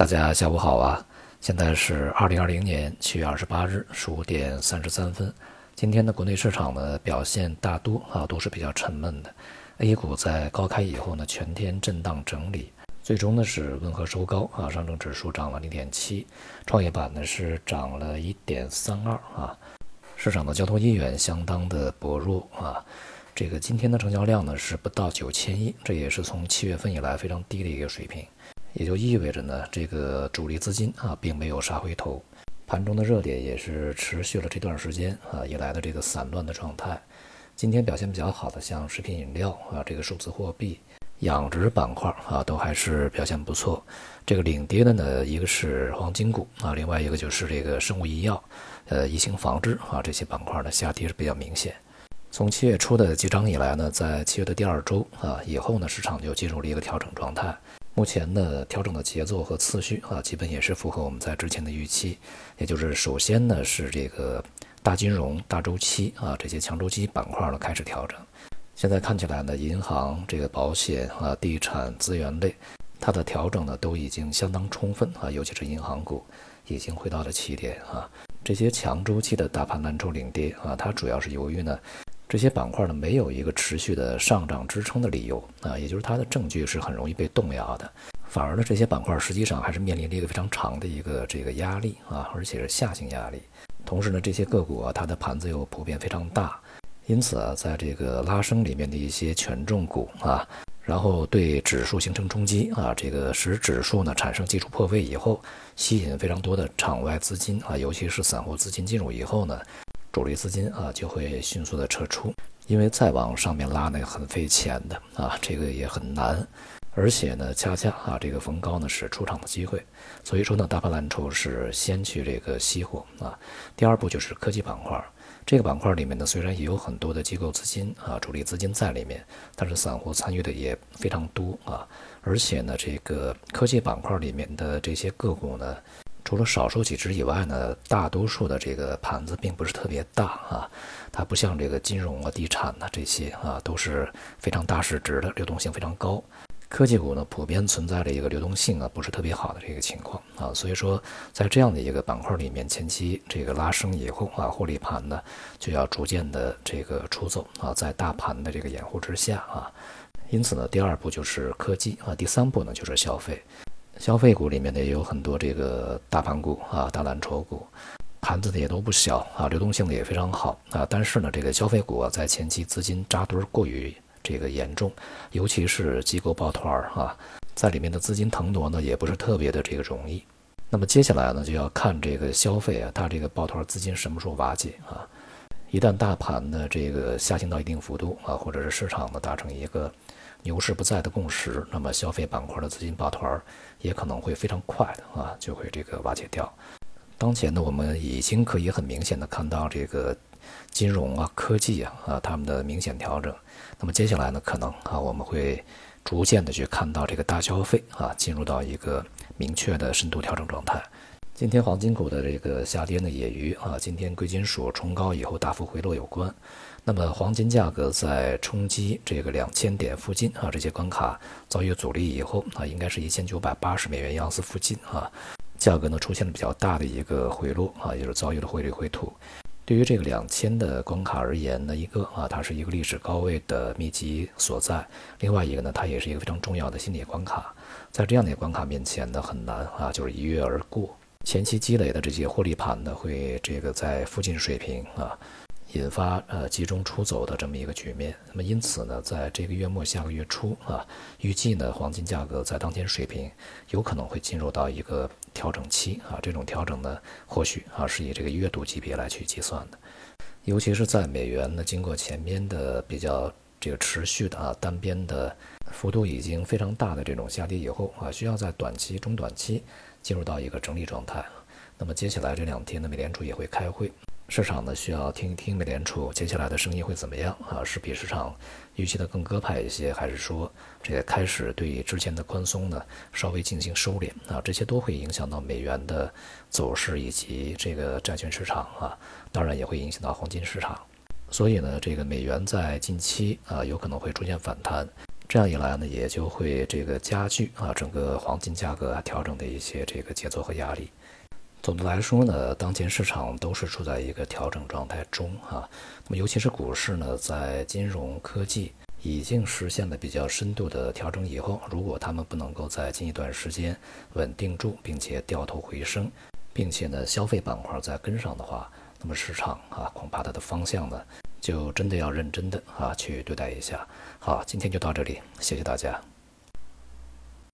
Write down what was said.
大家下午好啊！现在是二零二零年七月二十八日十五点三十三分。今天的国内市场呢表现大多啊都是比较沉闷的。A 股在高开以后呢全天震荡整理，最终呢是温和收高啊。上证指数涨了零点七，创业板呢是涨了一点三二啊。市场的交投意愿相当的薄弱啊。这个今天的成交量呢是不到九千亿，这也是从七月份以来非常低的一个水平。也就意味着呢，这个主力资金啊，并没有杀回头，盘中的热点也是持续了这段时间啊以来的这个散乱的状态。今天表现比较好的，像食品饮料啊，这个数字货币、养殖板块啊，都还是表现不错。这个领跌的呢，一个是黄金股啊，另外一个就是这个生物医药、呃，疫情防治啊，这些板块呢下跌是比较明显。从七月初的急涨以来呢，在七月的第二周啊以后呢，市场就进入了一个调整状态。目前的调整的节奏和次序啊，基本也是符合我们在之前的预期。也就是首先呢是这个大金融、大周期啊这些强周期板块呢开始调整。现在看起来呢，银行、这个保险啊、地产、资源类，它的调整呢都已经相当充分啊，尤其是银行股已经回到了起点啊。这些强周期的大盘蓝筹领跌啊，它主要是由于呢。这些板块呢，没有一个持续的上涨支撑的理由啊，也就是它的证据是很容易被动摇的。反而呢，这些板块实际上还是面临着一个非常长的一个这个压力啊，而且是下行压力。同时呢，这些个股啊，它的盘子又普遍非常大，因此啊，在这个拉升里面的一些权重股啊，然后对指数形成冲击啊，这个使指数呢产生技术破位以后，吸引非常多的场外资金啊，尤其是散户资金进入以后呢。主力资金啊就会迅速的撤出，因为再往上面拉呢很费钱的啊，这个也很难，而且呢恰恰啊这个逢高呢是出场的机会，所以说呢大盘蓝筹是先去这个熄火啊。第二步就是科技板块，这个板块里面呢虽然也有很多的机构资金啊主力资金在里面，但是散户参与的也非常多啊，而且呢这个科技板块里面的这些个股呢。除了少数几只以外呢，大多数的这个盘子并不是特别大啊，它不像这个金融啊、地产呐这些啊，都是非常大市值的，流动性非常高。科技股呢，普遍存在着一个流动性啊不是特别好的这个情况啊，所以说在这样的一个板块里面，前期这个拉升以后啊，获利盘呢就要逐渐的这个出走啊，在大盘的这个掩护之下啊，因此呢，第二步就是科技啊，第三步呢就是消费。消费股里面呢也有很多这个大盘股啊、大蓝筹股，盘子呢也都不小啊，流动性的也非常好啊。但是呢，这个消费股啊，在前期资金扎堆儿过于这个严重，尤其是机构抱团儿啊，在里面的资金腾挪呢也不是特别的这个容易。那么接下来呢，就要看这个消费啊，它这个抱团资金什么时候瓦解啊？一旦大盘的这个下行到一定幅度啊，或者是市场呢达成一个。牛市不在的共识，那么消费板块的资金抱团也可能会非常快的啊，就会这个瓦解掉。当前呢，我们已经可以很明显的看到这个金融啊、科技啊啊他们的明显调整。那么接下来呢，可能啊我们会逐渐的去看到这个大消费啊进入到一个明确的深度调整状态。今天黄金股的这个下跌呢，也与啊今天贵金属冲高以后大幅回落有关。那么黄金价格在冲击这个两千点附近啊，这些关卡遭遇阻力以后啊，应该是一千九百八十美元盎司附近啊，价格呢出现了比较大的一个回落啊，也是遭遇了汇率回吐。对于这个两千的关卡而言呢，一个啊，它是一个历史高位的密集所在；另外一个呢，它也是一个非常重要的心理关卡。在这样的关卡面前呢，很难啊，就是一跃而过。前期积累的这些获利盘呢，会这个在附近水平啊。引发呃集中出走的这么一个局面，那么因此呢，在这个月末下个月初啊，预计呢黄金价格在当前水平有可能会进入到一个调整期啊，这种调整呢或许啊是以这个月度级别来去计算的，尤其是在美元呢经过前面的比较这个持续的啊单边的幅度已经非常大的这种下跌以后啊，需要在短期中短期进入到一个整理状态，那么接下来这两天呢美联储也会开会。市场呢需要听一听美联储接下来的声音会怎么样啊？是比市场预期的更鸽派一些，还是说这个开始对之前的宽松呢稍微进行收敛啊？这些都会影响到美元的走势以及这个债券市场啊，当然也会影响到黄金市场。所以呢，这个美元在近期啊有可能会出现反弹，这样一来呢，也就会这个加剧啊整个黄金价格调整的一些这个节奏和压力。总的来说呢，当前市场都是处在一个调整状态中啊。那么尤其是股市呢，在金融科技已经实现了比较深度的调整以后，如果他们不能够在近一段时间稳定住，并且掉头回升，并且呢消费板块再跟上的话，那么市场啊恐怕它的方向呢就真的要认真的啊去对待一下。好，今天就到这里，谢谢大家。